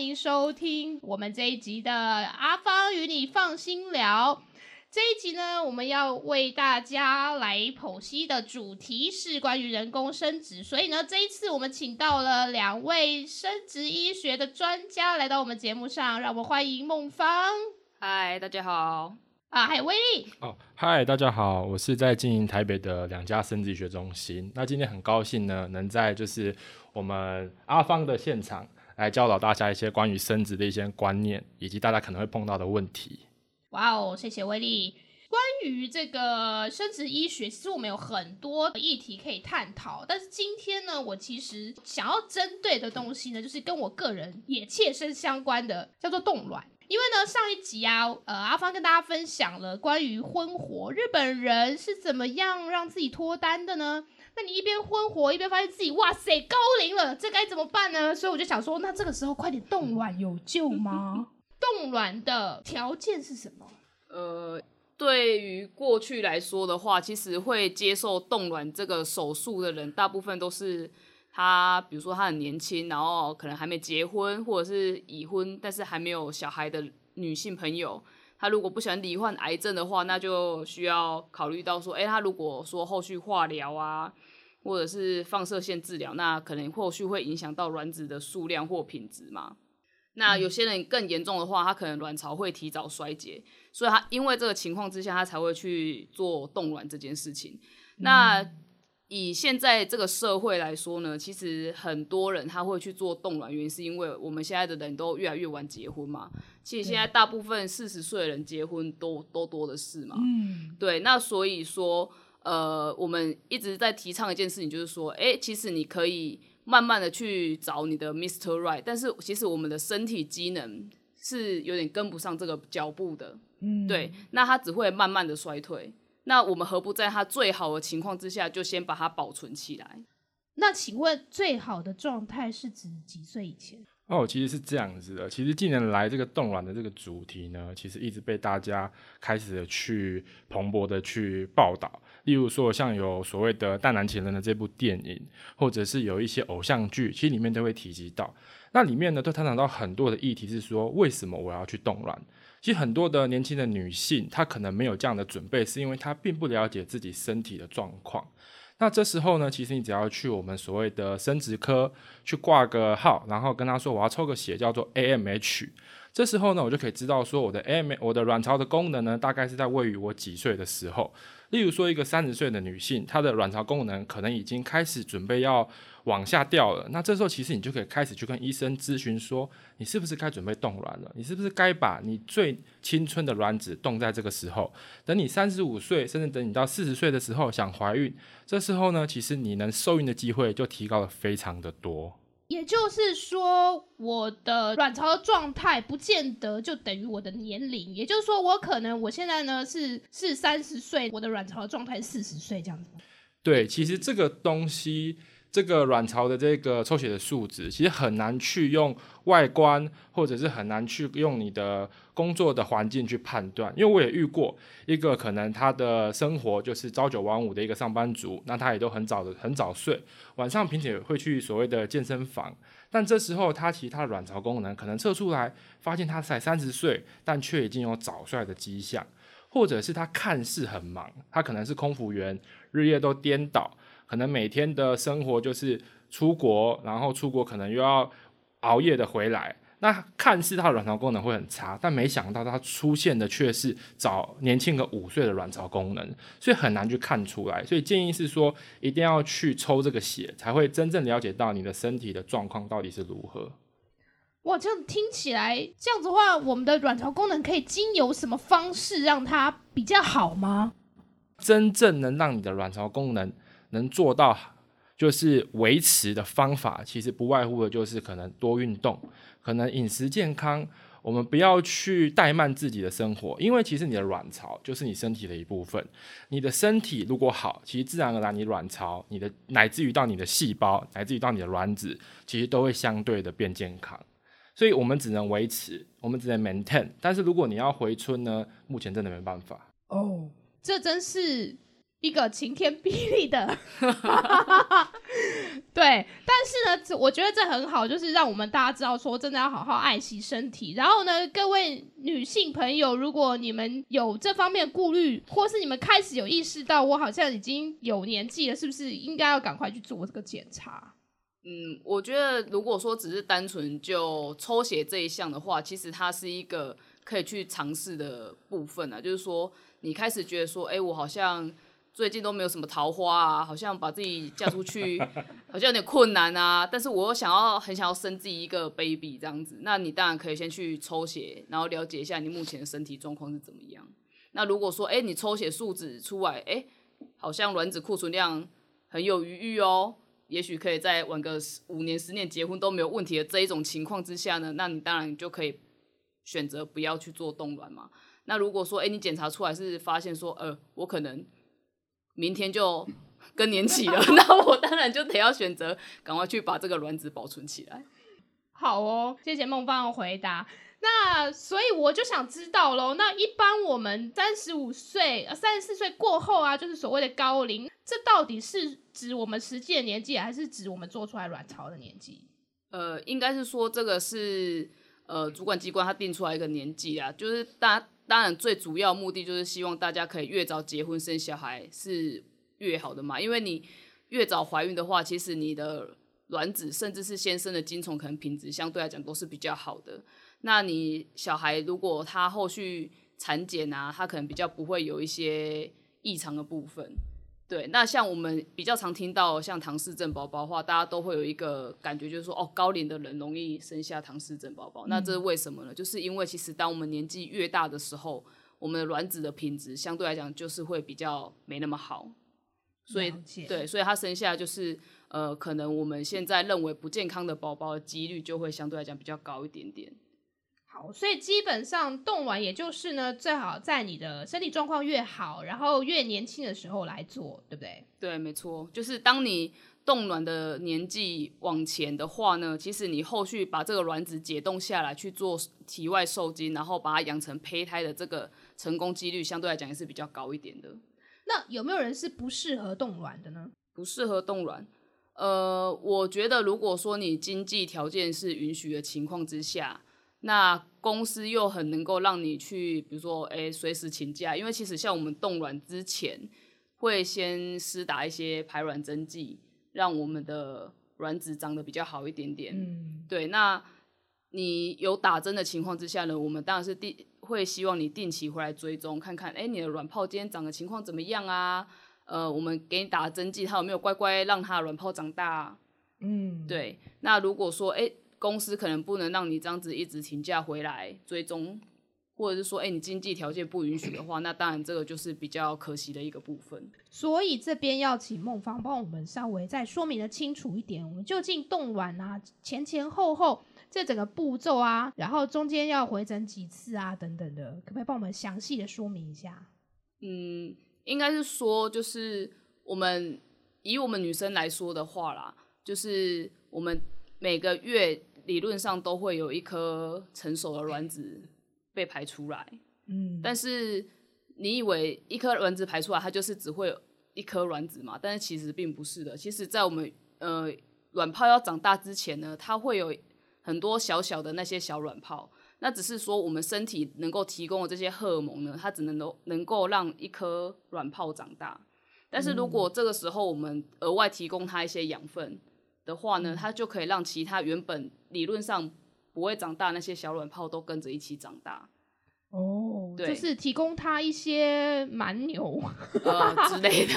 欢迎收听我们这一集的阿芳与你放心聊。这一集呢，我们要为大家来剖析的主题是关于人工生殖，所以呢，这一次我们请到了两位生殖医学的专家来到我们节目上，让我们欢迎孟芳。嗨，大家好。啊，还有威力哦，嗨，大家好，我是在经营台北的两家生殖医学中心。那今天很高兴呢，能在就是我们阿芳的现场来教导大家一些关于生殖的一些观念，以及大家可能会碰到的问题。哇哦，谢谢威力。关于这个生殖医学，其实我们有很多议题可以探讨，但是今天呢，我其实想要针对的东西呢，就是跟我个人也切身相关的，叫做冻卵。因为呢，上一集啊，呃，阿芳跟大家分享了关于婚活，日本人是怎么样让自己脱单的呢？那你一边婚活一边发现自己哇塞高龄了，这该怎么办呢？所以我就想说，那这个时候快点冻卵有救吗？冻卵的条件是什么？呃，对于过去来说的话，其实会接受冻卵这个手术的人，大部分都是。他比如说他很年轻，然后可能还没结婚，或者是已婚但是还没有小孩的女性朋友，他如果不想罹患癌症的话，那就需要考虑到说，哎，他如果说后续化疗啊，或者是放射线治疗，那可能后续会影响到卵子的数量或品质嘛。那有些人更严重的话，他可能卵巢会提早衰竭，所以他因为这个情况之下，他才会去做冻卵这件事情。那以现在这个社会来说呢，其实很多人他会去做冻卵，原因是因为我们现在的人都越来越晚结婚嘛。其实现在大部分四十岁的人结婚都都多的是嘛。嗯，对。那所以说，呃，我们一直在提倡一件事情，就是说，哎，其实你可以慢慢的去找你的 Mister Right，但是其实我们的身体机能是有点跟不上这个脚步的。嗯，对。那它只会慢慢的衰退。那我们何不在它最好的情况之下，就先把它保存起来？那请问最好的状态是指几岁以前？哦，其实是这样子的。其实近年来这个冻卵的这个主题呢，其实一直被大家开始的去蓬勃的去报道。例如说，像有所谓的《大男情人》的这部电影，或者是有一些偶像剧，其实里面都会提及到。那里面呢，都探讨到很多的议题，是说为什么我要去冻卵？其实很多的年轻的女性，她可能没有这样的准备，是因为她并不了解自己身体的状况。那这时候呢，其实你只要去我们所谓的生殖科去挂个号，然后跟他说我要抽个血，叫做 AMH。这时候呢，我就可以知道说我的 AM 我的卵巢的功能呢，大概是在位于我几岁的时候。例如说，一个三十岁的女性，她的卵巢功能可能已经开始准备要往下掉了。那这时候，其实你就可以开始去跟医生咨询说，你是不是该准备冻卵了？你是不是该把你最青春的卵子冻在这个时候？等你三十五岁，甚至等你到四十岁的时候想怀孕，这时候呢，其实你能受孕的机会就提高了非常的多。也就是说，我的卵巢的状态不见得就等于我的年龄。也就是说，我可能我现在呢是是三十岁，我的卵巢的状态四十岁这样子。对，其实这个东西。这个卵巢的这个抽血的数值，其实很难去用外观，或者是很难去用你的工作的环境去判断。因为我也遇过一个可能他的生活就是朝九晚五的一个上班族，那他也都很早的很早睡，晚上并且会去所谓的健身房，但这时候他其实他的卵巢功能可能测出来，发现他才三十岁，但却已经有早衰的迹象，或者是他看似很忙，他可能是空服员，日夜都颠倒。可能每天的生活就是出国，然后出国可能又要熬夜的回来。那看似他的卵巢功能会很差，但没想到他出现的却是早年轻个五岁的卵巢功能，所以很难去看出来。所以建议是说，一定要去抽这个血，才会真正了解到你的身体的状况到底是如何。哇，这样听起来这样子的话，我们的卵巢功能可以经由什么方式让它比较好吗？真正能让你的卵巢功能能做到就是维持的方法，其实不外乎的就是可能多运动，可能饮食健康。我们不要去怠慢自己的生活，因为其实你的卵巢就是你身体的一部分。你的身体如果好，其实自然而然你卵巢、你的乃至于到你的细胞，乃至于到你的卵子，其实都会相对的变健康。所以我们只能维持，我们只能 maintain。但是如果你要回春呢，目前真的没办法。哦，这真是。一个晴天霹雳的，对，但是呢，我觉得这很好，就是让我们大家知道说，真的要好好爱惜身体。然后呢，各位女性朋友，如果你们有这方面顾虑，或是你们开始有意识到我好像已经有年纪了，是不是应该要赶快去做这个检查？嗯，我觉得如果说只是单纯就抽血这一项的话，其实它是一个可以去尝试的部分啊。就是说，你开始觉得说，哎，我好像最近都没有什么桃花啊，好像把自己嫁出去 好像有点困难啊。但是我想要很想要生自己一个 baby 这样子，那你当然可以先去抽血，然后了解一下你目前的身体状况是怎么样。那如果说，哎，你抽血数值出来，哎，好像卵子库存量很有余裕哦。也许可以在晚个五年、十年结婚都没有问题的这一种情况之下呢，那你当然就可以选择不要去做冻卵嘛。那如果说，哎，你检查出来是发现说，呃，我可能明天就更年期了，那我当然就得要选择赶快去把这个卵子保存起来。好哦，谢谢孟芳的回答。那所以我就想知道喽，那一般我们三十五岁、三十四岁过后啊，就是所谓的高龄，这到底是指我们实际的年纪，还是指我们做出来卵巢的年纪？呃，应该是说这个是呃主管机关他定出来一个年纪啊，就是当当然最主要目的就是希望大家可以越早结婚生小孩是越好的嘛，因为你越早怀孕的话，其实你的卵子甚至是先生的精虫可能品质相对来讲都是比较好的。那你小孩如果他后续产检啊，他可能比较不会有一些异常的部分，对。那像我们比较常听到像唐氏症宝宝的话，大家都会有一个感觉，就是说哦，高龄的人容易生下唐氏症宝宝。那这是为什么呢？就是因为其实当我们年纪越大的时候，我们的卵子的品质相对来讲就是会比较没那么好，所以对，所以他生下就是呃，可能我们现在认为不健康的宝宝的几率就会相对来讲比较高一点点。所以基本上冻卵，也就是呢，最好在你的身体状况越好，然后越年轻的时候来做，对不对？对，没错，就是当你冻卵的年纪往前的话呢，其实你后续把这个卵子解冻下来去做体外受精，然后把它养成胚胎的这个成功几率，相对来讲也是比较高一点的。那有没有人是不适合冻卵的呢？不适合冻卵，呃，我觉得如果说你经济条件是允许的情况之下。那公司又很能够让你去，比如说，哎，随时请假，因为其实像我们冻卵之前，会先施打一些排卵针剂，让我们的卵子长得比较好一点点。嗯，对。那你有打针的情况之下呢，我们当然是定会希望你定期回来追踪，看看，哎，你的卵泡今天长的情况怎么样啊？呃，我们给你打针剂，它有没有乖乖让它卵泡长大？嗯，对。那如果说，哎。公司可能不能让你这样子一直请假回来追踪，或者是说，哎，你经济条件不允许的话，那当然这个就是比较可惜的一个部分。所以这边要请孟芳帮我们稍微再说明的清楚一点，我们究竟冻卵啊，前前后后这整个步骤啊，然后中间要回诊几次啊，等等的，可不可以帮我们详细的说明一下？嗯，应该是说，就是我们以我们女生来说的话啦，就是我们每个月。理论上都会有一颗成熟的卵子被排出来，嗯，但是你以为一颗卵子排出来，它就是只会有一颗卵子嘛？但是其实并不是的。其实，在我们呃卵泡要长大之前呢，它会有很多小小的那些小卵泡。那只是说我们身体能够提供的这些荷尔蒙呢，它只能够能够让一颗卵泡长大。但是如果这个时候我们额外提供它一些养分，的话呢，它就可以让其他原本理论上不会长大那些小卵泡都跟着一起长大。哦，对，就是提供它一些蛮牛呃之类的。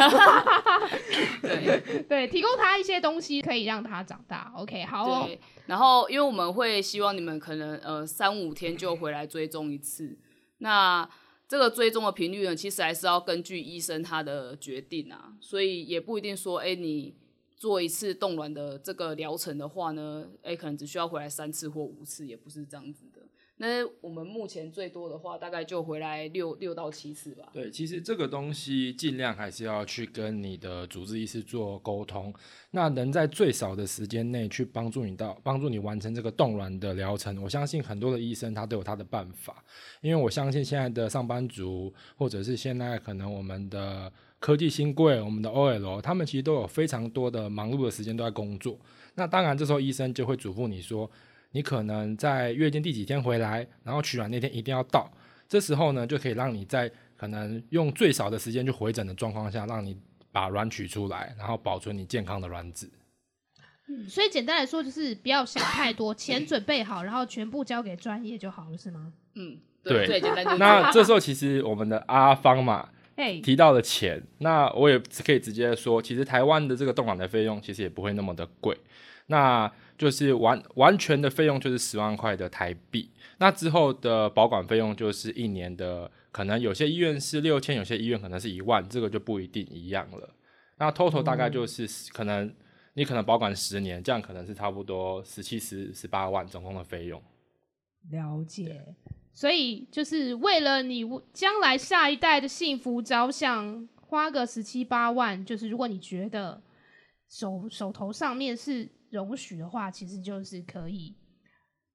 对对，提供它一些东西可以让它长大。OK，好。对，然后因为我们会希望你们可能呃三五天就回来追踪一次。那这个追踪的频率呢，其实还是要根据医生他的决定啊，所以也不一定说哎你。做一次冻卵的这个疗程的话呢，哎，可能只需要回来三次或五次，也不是这样子的。那我们目前最多的话，大概就回来六六到七次吧。对，其实这个东西尽量还是要去跟你的主治医师做沟通，那能在最少的时间内去帮助你到帮助你完成这个冻卵的疗程，我相信很多的医生他都有他的办法，因为我相信现在的上班族或者是现在可能我们的。科技新贵、我们的 OL，他们其实都有非常多的忙碌的时间都在工作。那当然，这时候医生就会嘱咐你说，你可能在月经第几天回来，然后取卵那天一定要到。这时候呢，就可以让你在可能用最少的时间去回诊的状况下，让你把卵取出来，然后保存你健康的卵子。嗯，所以简单来说，就是不要想太多，钱准备好，然后全部交给专业就好了，是吗？嗯，对最简单就是那这时候其实我们的阿芳嘛哎，提到的钱，那我也可以直接说，其实台湾的这个冻卵的费用其实也不会那么的贵，那就是完完全的费用就是十万块的台币，那之后的保管费用就是一年的，可能有些医院是六千，有些医院可能是一万，这个就不一定一样了。那 total 大概就是可能你可能保管十年，这样可能是差不多十七、十十八万总共的费用。了解。所以就是为了你将来下一代的幸福着想，花个十七八万，就是如果你觉得手手头上面是容许的话，其实就是可以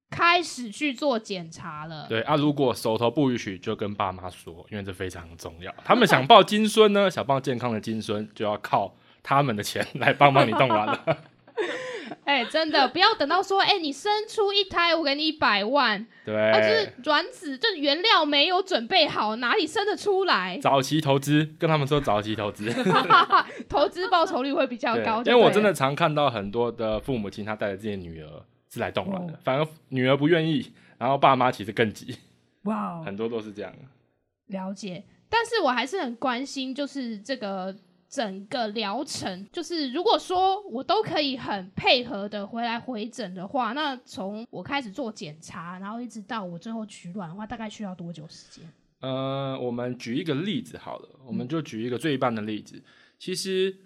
开始去做检查了。对啊，如果手头不允许，就跟爸妈说，因为这非常重要。他们想抱金孙呢，想抱健康的金孙，就要靠他们的钱来帮帮你冻卵了。哎、真的 不要等到说，哎、你生出一胎，我给你一百万，对，啊，就是卵子，就是原料没有准备好，哪里生得出来？早期投资，跟他们说早期投资。投资报酬率会比较高，因为我真的常看到很多的父母亲，他带着自己的女儿是来冻卵的，哦。反而女儿不愿意，然后爸妈其实更急，哇哦。很多都是这样。了解，但是我还是很关心，就是这个整个疗程，就是如果说我都可以很配合的回来回诊的话，那从我开始做检查，然后一直到我最后取卵的话，大概需要多久时间？呃，我们举一个例子好了，我们就举一个最一般的例子。其实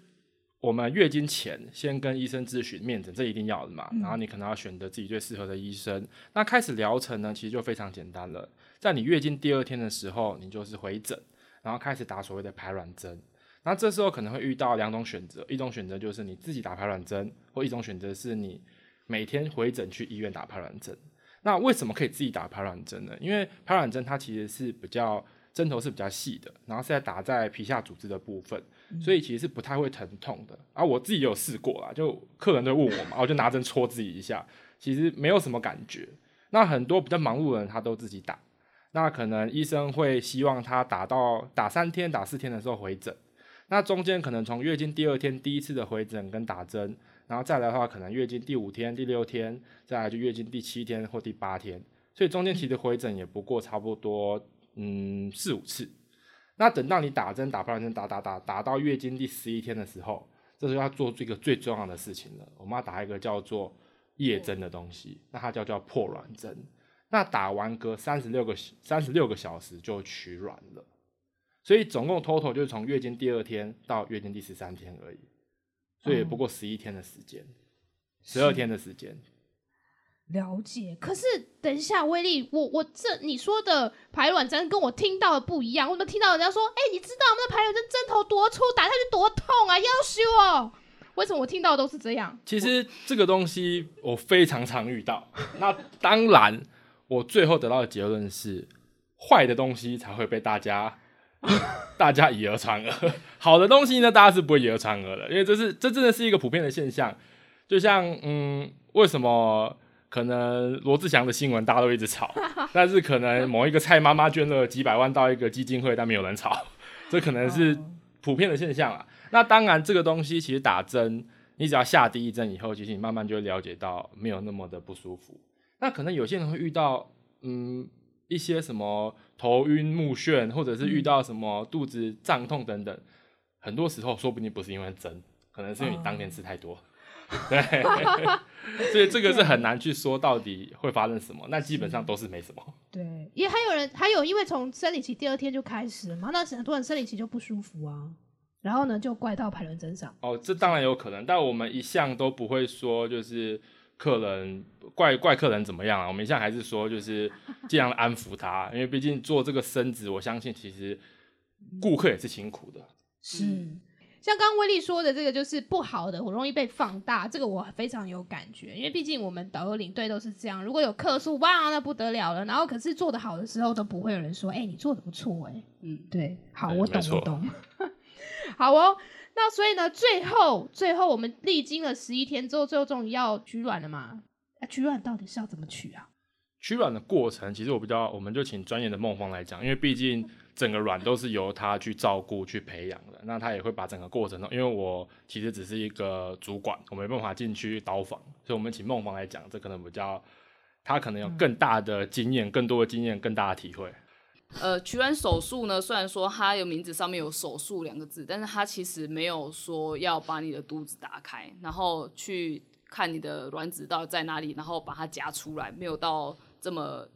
我们月经前先跟医生咨询面诊，这一定要的嘛。然后你可能要选择自己最适合的医生。那开始疗程呢，其实就非常简单了。在你月经第二天的时候，你就是回诊，然后开始打所谓的排卵针。那这时候可能会遇到两种选择，一种选择就是你自己打排卵针，或一种选择是你每天回诊去医院打排卵针。那为什么可以自己打排卵针呢？因为排卵针它其实是比较针头是比较细的，然后是在打在皮下组织的部分，所以其实是不太会疼痛的。啊，我自己有试过啦，就客人都问我嘛，我就拿针戳自己一下，其实没有什么感觉。那很多比较忙碌的人他都自己打，那可能医生会希望他打到打三天、打四天的时候回诊，那中间可能从月经第二天第一次的回诊跟打针。然后再来的话，可能月经第五天、第六天，再来就月经第七天或第八天，所以中间其实回诊也不过差不多嗯四五次。那等到你打针打破卵针打打打打到月经第十一天的时候，这时候要做这个最重要的事情了，我们要打一个叫做夜针的东西，那它叫叫破卵针。那打完隔三十六个三十六个小时就取卵了，所以总共 total 就是从月经第二天到月经第十三天而已。所以也不过十一天的时间，十二天的时间。了解，可是等一下，威力，我我这你说的排卵针跟我听到的不一样。我们听到人家说，哎、你知道我们的排卵针针头多粗，打下去多痛啊，要修哦。为什么我听到的都是这样？其实这个东西我非常常遇到。那当然，我最后得到的结论是，坏的东西才会被大家 大家以讹传讹，好的东西呢，大家是不会以讹传讹的，因为这是这真的是一个普遍的现象。就像嗯，为什么可能罗志祥的新闻大家都一直吵，但是可能某一个蔡妈妈捐了几百万到一个基金会，但没有人吵，这可能是普遍的现象啊。那当然，这个东西其实打针，你只要下第一针以后，其实你慢慢就会了解到没有那么的不舒服。那可能有些人会遇到嗯一些什么头晕目眩，或者是遇到什么肚子胀痛等等，很多时候说不定不是因为针，可能是因为你当天吃太多。对，所以这个是很难去说到底会发生什么。那基本上都是没什么。对，也还有人还有，因为从生理期第二天就开始了嘛，那很多人生理期就不舒服啊，然后呢就怪到排卵针上。哦，这当然有可能，但我们一向都不会说就是客人怪怪客人怎么样啊，我们一向还是说就是尽量安抚他，因为毕竟做这个生子，我相信其实顾客也是辛苦的。是，像刚刚威力说的这个就是不好的，我容易被放大，这个我非常有感觉，因为毕竟我们导游领队都是这样，如果有客诉，哇，那不得了了，然后可是做的好的时候都不会有人说，哎、你做的不错，哎，嗯，对，好，我懂，我懂。好哦，那所以呢，最后最后我们历经了十一天之后，最后终于要取卵了嘛？啊，取卵到底是要怎么取啊？取卵的过程，其实我比较，我们就请专业的梦芳来讲，因为毕竟整个卵都是由他去照顾、去培养的，那他也会把整个过程中，因为我其实只是一个主管，我没办法进去刀房，所以我们请梦芳来讲，这可能比较，他可能有更大的经验、更多的经验、更大的体会。呃，取卵手术呢，虽然说它有名字上面有“手术”两个字，但是它其实没有说要把你的肚子打开，然后去看你的卵子到底在哪里，然后把它夹出来，没有到这么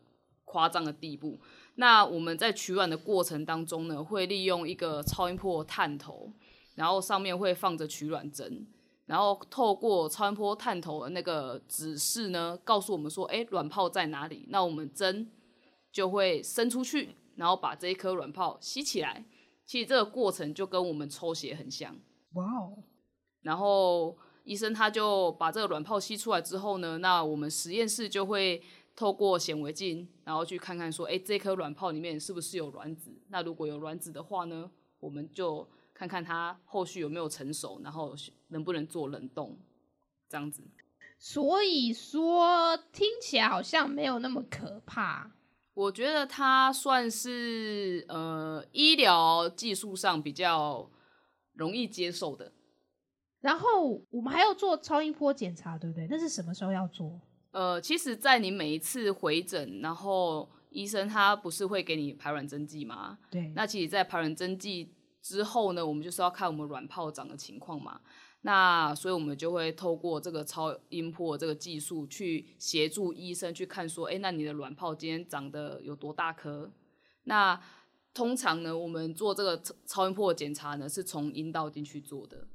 夸张的地步。那我们在取卵的过程当中呢，会利用一个超音波探头，然后上面会放着取卵针，然后透过超音波探头的那个指示呢，告诉我们说，哎，卵泡在哪里？那我们针就会伸出去。然后把这一颗卵泡吸起来，其实这个过程就跟我们抽血很像。哇哦！然后医生他就把这个卵泡吸出来之后呢，那我们实验室就会透过显微镜，然后去看看说，哎，这颗卵泡里面是不是有卵子？那如果有卵子的话呢，我们就看看它后续有没有成熟，然后能不能做冷冻，这样子。所以说听起来好像没有那么可怕。我觉得它算是呃医疗技术上比较容易接受的。然后我们还要做超音波检查，对不对？那是什么时候要做？呃，其实，在你每一次回诊，然后医生他不是会给你排卵针剂吗？对。那其实，在排卵针剂之后呢，我们就是要看我们卵泡长的情况嘛。那所以，我们就会透过这个超音波这个技术去协助医生去看，说，哎，那你的卵泡今天长得有多大颗？那通常呢，我们做这个超音波检查呢，是从阴道进去做的。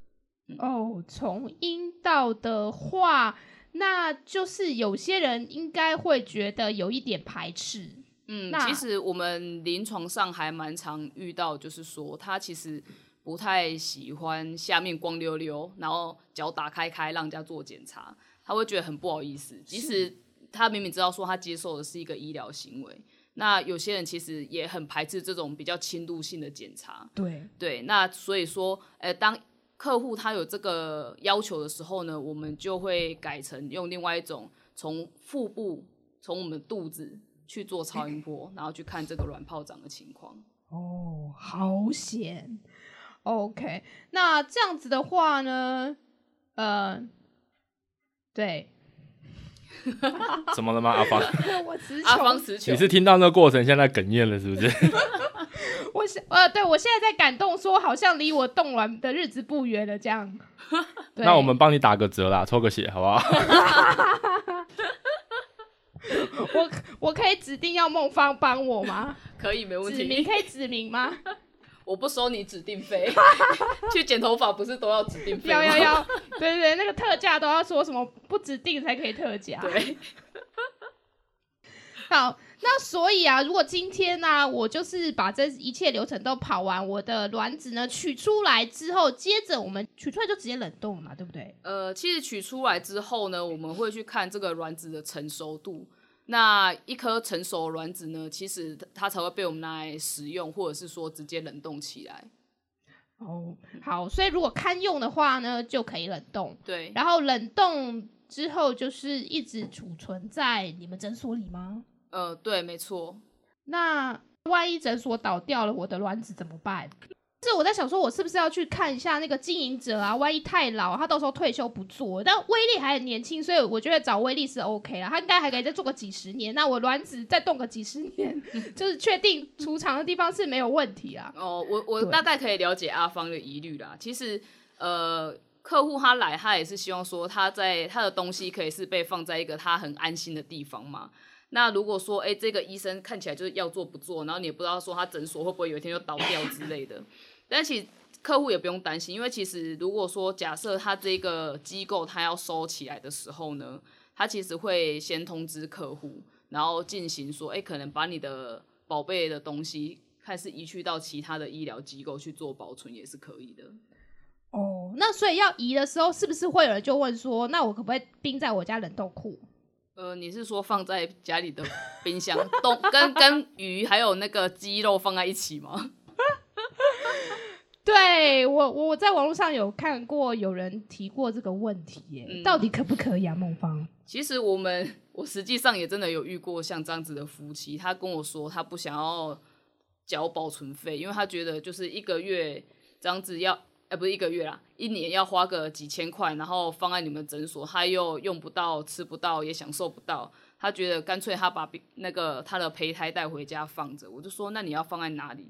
哦，从阴道的话，那就是有些人应该会觉得有一点排斥。嗯，其实我们临床上还蛮常遇到，就是说他其实。不太喜欢下面光溜溜，然后脚打开开让人家做检查，他会觉得很不好意思。即使他明明知道说他接受的是一个医疗行为，那有些人其实也很排斥这种比较轻度性的检查。对对，那所以说，呃，当客户他有这个要求的时候呢，我们就会改成用另外一种从腹部从我们肚子去做超音波，然后去看这个卵泡长的情况。哦，好险！OK，那这样子的话呢？呃，对，怎么了吗？阿芳，我词阿芳词穷，你是听到那个过程现在哽咽了是不是？我现呃，对我现在在感动，说好像离我冻卵的日子不远了这样。那我们帮你打个折啦，抽个血好不好？我我可以指定要孟芳帮我吗？可以，没问题。指名可以指名吗？我不收你指定费，去剪头发不是都要指定费吗？要要要，对对对，那个特价都要说什么不指定才可以特价。对。好，那所以啊，如果今天呢，我就是把这一切流程都跑完，我的卵子呢取出来之后，接着我们取出来就直接冷冻了嘛，对不对？呃，其实取出来之后呢，我们会去看这个卵子的成熟度。那一颗成熟卵子呢？其实它才会被我们拿来使用，或者是说直接冷冻起来。哦，好，所以如果堪用的话呢，就可以冷冻。对，然后冷冻之后就是一直储存在你们诊所里吗？呃，对，没错。那万一诊所倒掉了，我的卵子怎么办？是我在想说，我是不是要去看一下那个经营者啊？万一太老，他到时候退休不做。但威力还很年轻，所以我觉得找威力是 OK 了。他应该还可以再做个几十年。那我卵子再冻个几十年，就是确定储藏的地方是没有问题啊。哦，我我大概可以了解阿芳的疑虑啦。其实，呃，客户他来，他也是希望说他在他的东西可以是被放在一个他很安心的地方嘛。那如果说，哎，这个医生看起来就是要做不做，然后你也不知道说他诊所会不会有一天就倒掉之类的。但其实客户也不用担心，因为其实如果说假设他这个机构他要收起来的时候呢，他其实会先通知客户，然后进行说，哎，可能把你的宝贝的东西，开始移去到其他的医疗机构去做保存也是可以的。哦，那所以要移的时候，是不是会有人就问说，那我可不可以冰在我家冷冻库？呃，你是说放在家里的冰箱冻，跟跟鱼还有那个鸡肉放在一起吗？对我，我我在网络上有看过有人提过这个问题耶，嗯到底可不可以啊？孟芳，其实我们我实际上也真的有遇过像这样子的夫妻，他跟我说他不想要缴保存费，因为他觉得就是一个月这样子要，呃，不是一个月啦，一年要花个几千块，然后放在你们诊所，他又用不到、吃不到，也享受不到。他觉得干脆他把那个他的胚胎带回家放着，我就说那你要放在哪里？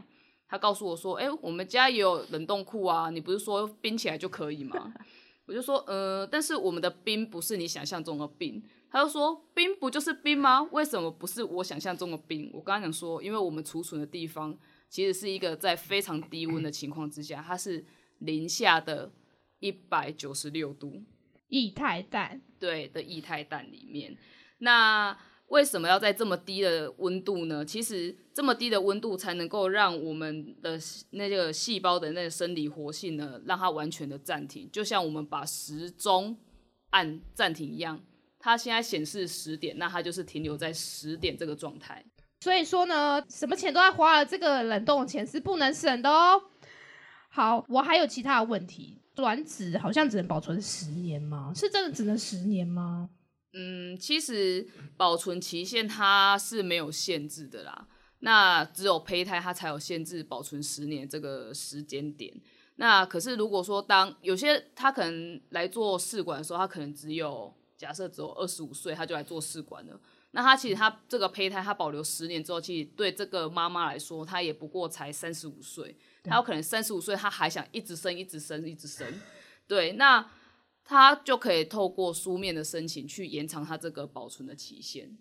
他告诉我说，哎、我们家也有冷冻库啊，你不是说冰起来就可以吗？我就说，呃，但是我们的冰不是你想象中的冰。他就说，冰不就是冰吗？为什么不是我想象中的冰？我跟他讲说，因为我们储存的地方其实是一个在非常低温的情况之下，它是零下的一百九十六度，液态氮，对的液态氮里面。那为什么要在这么低的温度呢？其实这么低的温度才能够让我们的那个细胞的那个生理活性呢，让它完全的暂停，就像我们把时钟按暂停一样。它现在显示十点，那它就是停留在十点这个状态。所以说呢，什么钱都在花了，这个冷冻钱是不能省的哦。好，我还有其他的问题，卵子好像只能保存十年吗？是真的只能十年吗？嗯，其实保存期限它是没有限制的啦。那只有胚胎它才有限制保存十年这个时间点。那可是如果说当有些他可能来做试管的时候，他可能只有假设只有二十五岁，他就来做试管了。那他其实他这个胚胎他保留十年之后，其实对这个妈妈来说，她也不过才三十五岁，她有可能三十五岁，她还想一直生、一直生、一直生。对，那她就可以透过书面的申请去延长他这个保存的期限。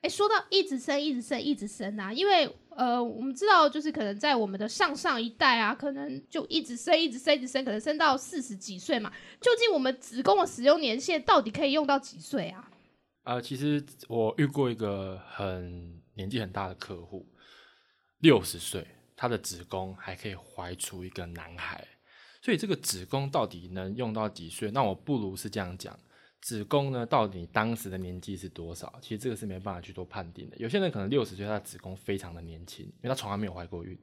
哎，说到一直生、一直生、一直生啊，因为呃，我们知道就是可能在我们的上上一代啊，可能就一直生、一直生、一直生，可能生到四十几岁嘛。究竟我们子宫的使用年限到底可以用到几岁啊？呃，其实我遇过一个很年纪很大的客户，六十岁，他的子宫还可以怀出一个男孩，所以这个子宫到底能用到几岁？那我不如是这样讲，子宫呢，到底当时的年纪是多少？其实这个是没办法去做判定的。有些人可能六十岁，他的子宫非常的年轻，因为他从来没有怀过孕，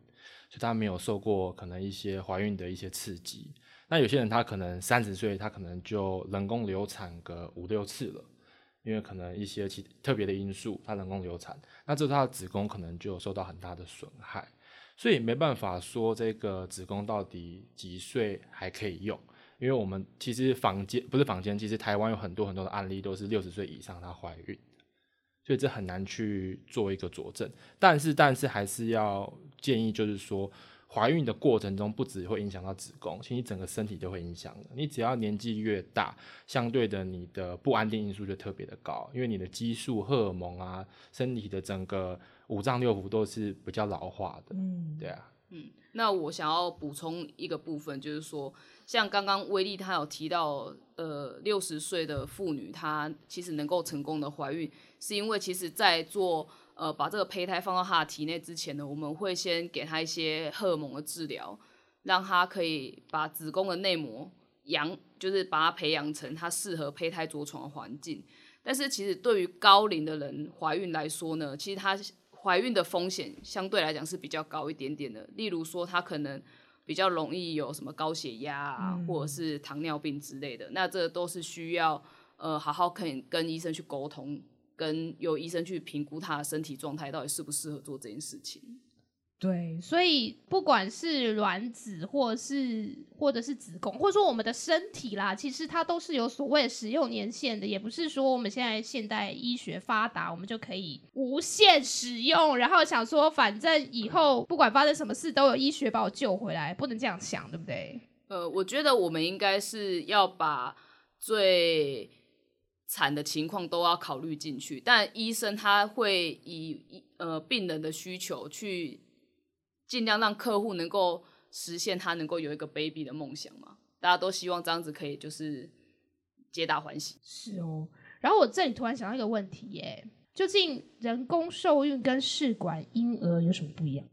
所以他没有受过可能一些怀孕的一些刺激。那有些人他可能三十岁，他可能就人工流产个五六次了。因为可能一些其特别的因素，他人工流产，那这他的子宫可能就受到很大的损害，所以没办法说这个子宫到底几岁还可以用，因为我们其实房间不是房间，其实台湾有很多很多的案例都是六十岁以上她怀孕，所以这很难去做一个佐证，但是但是还是要建议就是说。怀孕的过程中，不只会影响到子宫，其实你整个身体都会影响的。你只要年纪越大，相对的你的不安定因素就特别的高，因为你的激素、荷尔蒙啊，身体的整个五脏六腑都是比较老化的。嗯，对啊，嗯那我想要补充一个部分，就是说，像刚刚威力他有提到，呃，六十岁的妇女她其实能够成功的怀孕，是因为其实在做呃把这个胚胎放到她的体内之前呢，我们会先给她一些荷尔蒙的治疗，让她可以把子宫的内膜养，就是把它培养成她适合胚胎着床的环境。但是其实对于高龄的人怀孕来说呢，其实她怀孕的风险相对来讲是比较高一点点的。例如说，她可能比较容易有什么高血压啊，或者是糖尿病之类的。那这都是需要呃好好跟跟医生去沟通，跟由医生去评估她的身体状态到底适不适合做这件事情。对，所以不管是卵子，或是或者是子宫，或者说我们的身体啦，其实它都是有所谓使用年限的，也不是说我们现在现代医学发达，我们就可以无限使用，然后想说反正以后不管发生什么事，都有医学把我救回来，不能这样想，对不对？呃，我觉得我们应该是要把最惨的情况都要考虑进去，但医生他会以呃病人的需求去尽量让客户能够实现他能够有一个 baby 的梦想嘛。大家都希望这样子可以就是皆大欢喜。是哦。然后我这里突然想到一个问题耶，究竟人工受孕跟试管婴儿有什么不一样？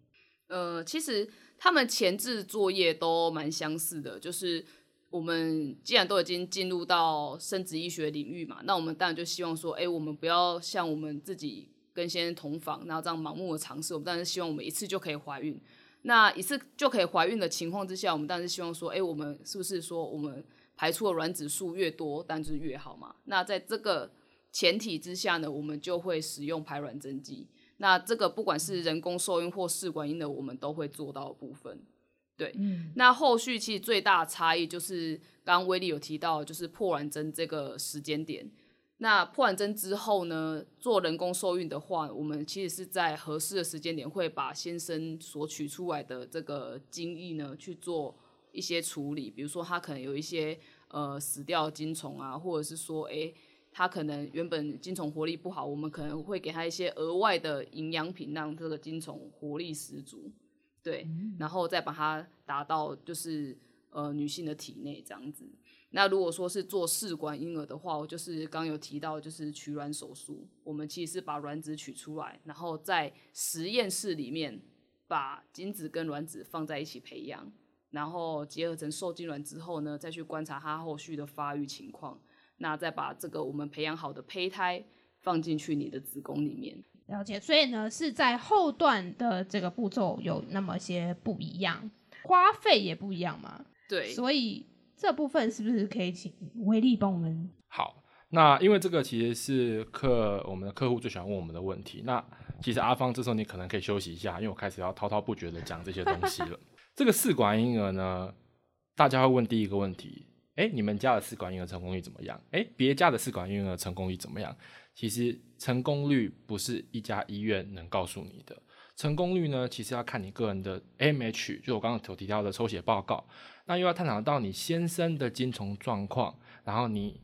呃，其实他们前置作业都蛮相似的，就是我们既然都已经进入到生殖医学领域嘛，那我们当然就希望说，哎、我们不要像我们自己跟先生同房，然后这样盲目的尝试，我们当然是希望我们一次就可以怀孕。那一次就可以怀孕的情况之下，我们当然是希望说，哎、我们是不是说我们排出的卵子数越多，当然就是越好嘛？那在这个前提之下呢，我们就会使用排卵针剂。那这个不管是人工受孕或试管婴儿，我们都会做到的部分。对，那后续其实最大的差异就是刚刚威利有提到，就是破卵针这个时间点。那破完针之后呢，做人工受孕的话，我们其实是在合适的时间点会把先生所取出来的这个精液呢去做一些处理，比如说他可能有一些呃死掉的精虫啊，或者是说诶。他可能原本精虫活力不好，我们可能会给他一些额外的营养品，让这个精虫活力十足。对，然后再把它打到就是呃女性的体内这样子。那如果说是做试管婴儿的话，我就是刚有提到就是取卵手术，我们其实是把卵子取出来，然后在实验室里面把精子跟卵子放在一起培养，然后结合成受精卵之后呢，再去观察它后续的发育情况，那再把这个我们培养好的胚胎放进去你的子宫里面。了解，所以呢是在后段的这个步骤有那么些不一样，花费也不一样嘛。对，所以这部分是不是可以请威力帮我们？好，那因为这个其实是客我们的客户最喜欢问我们的问题。那其实阿芳这时候你可能可以休息一下，因为我开始要滔滔不绝的讲这些东西了。这个试管婴儿呢，大家会问第一个问题：哎，你们家的试管婴儿成功率怎么样？哎，别家的试管婴儿成功率怎么样？其实成功率不是一家医院能告诉你的，成功率呢，其实要看你个人的 M H，就我刚刚所提到的抽血报告，那又要探讨到你先生的精虫状况，然后你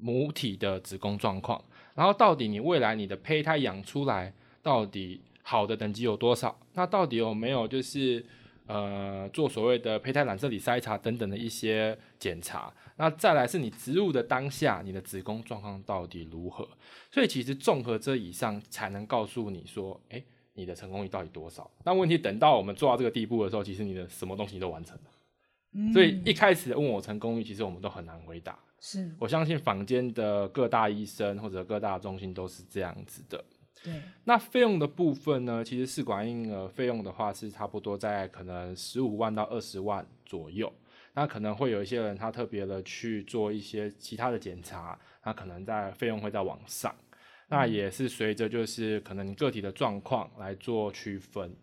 母体的子宫状况，然后到底你未来你的胚胎养出来到底好的等级有多少？那到底有没有就是呃做所谓的胚胎染色体筛查等等的一些检查？那再来是你植入的当下，你的子宫状况到底如何？所以其实综合这以上，才能告诉你说，哎，你的成功率到底多少？那问题等到我们做到这个地步的时候，其实你的什么东西都完成了。所以一开始问我成功率，其实我们都很难回答。是我相信坊间的各大医生或者各大中心都是这样子的。对，那费用的部分呢？其实试管婴儿费用的话是差不多在可能十五万到二十万左右。那可能会有一些人他特别的去做一些其他的检查，那可能在费用会在往上。那也是随着就是可能你个体的状况来做区分，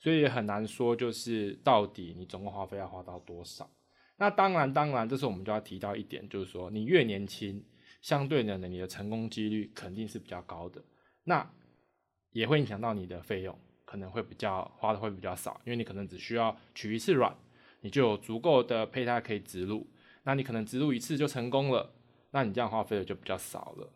所以也很难说就是到底你总共花费要花到多少。那当然，当然，这时候我们就要提到一点，就是说你越年轻，相对的呢，你的成功几率肯定是比较高的。那也会影响到你的费用，可能会比较花的会比较少，因为你可能只需要取一次卵，你就有足够的胚胎可以植入。那你可能植入一次就成功了，那你这样花费的就比较少了，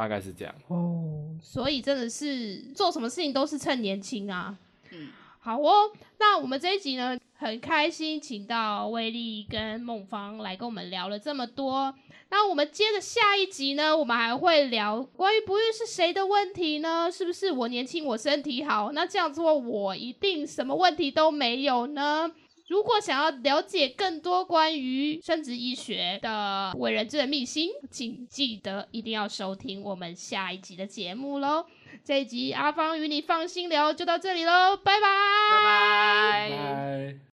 大概是这样。哦，所以真的是做什么事情都是趁年轻啊。嗯，好哦，那我们这一集呢，很开心请到威力跟孟芳来跟我们聊了这么多。那我们接着下一集呢，我们还会聊关于不孕是谁的问题呢？是不是我年轻我身体好？那这样做我一定什么问题都没有呢？如果想要了解更多关于生殖医学的伟人之的秘辛，请记得一定要收听我们下一集的节目喽。这一集阿芳与你放心聊就到这里喽，拜拜。拜拜。拜。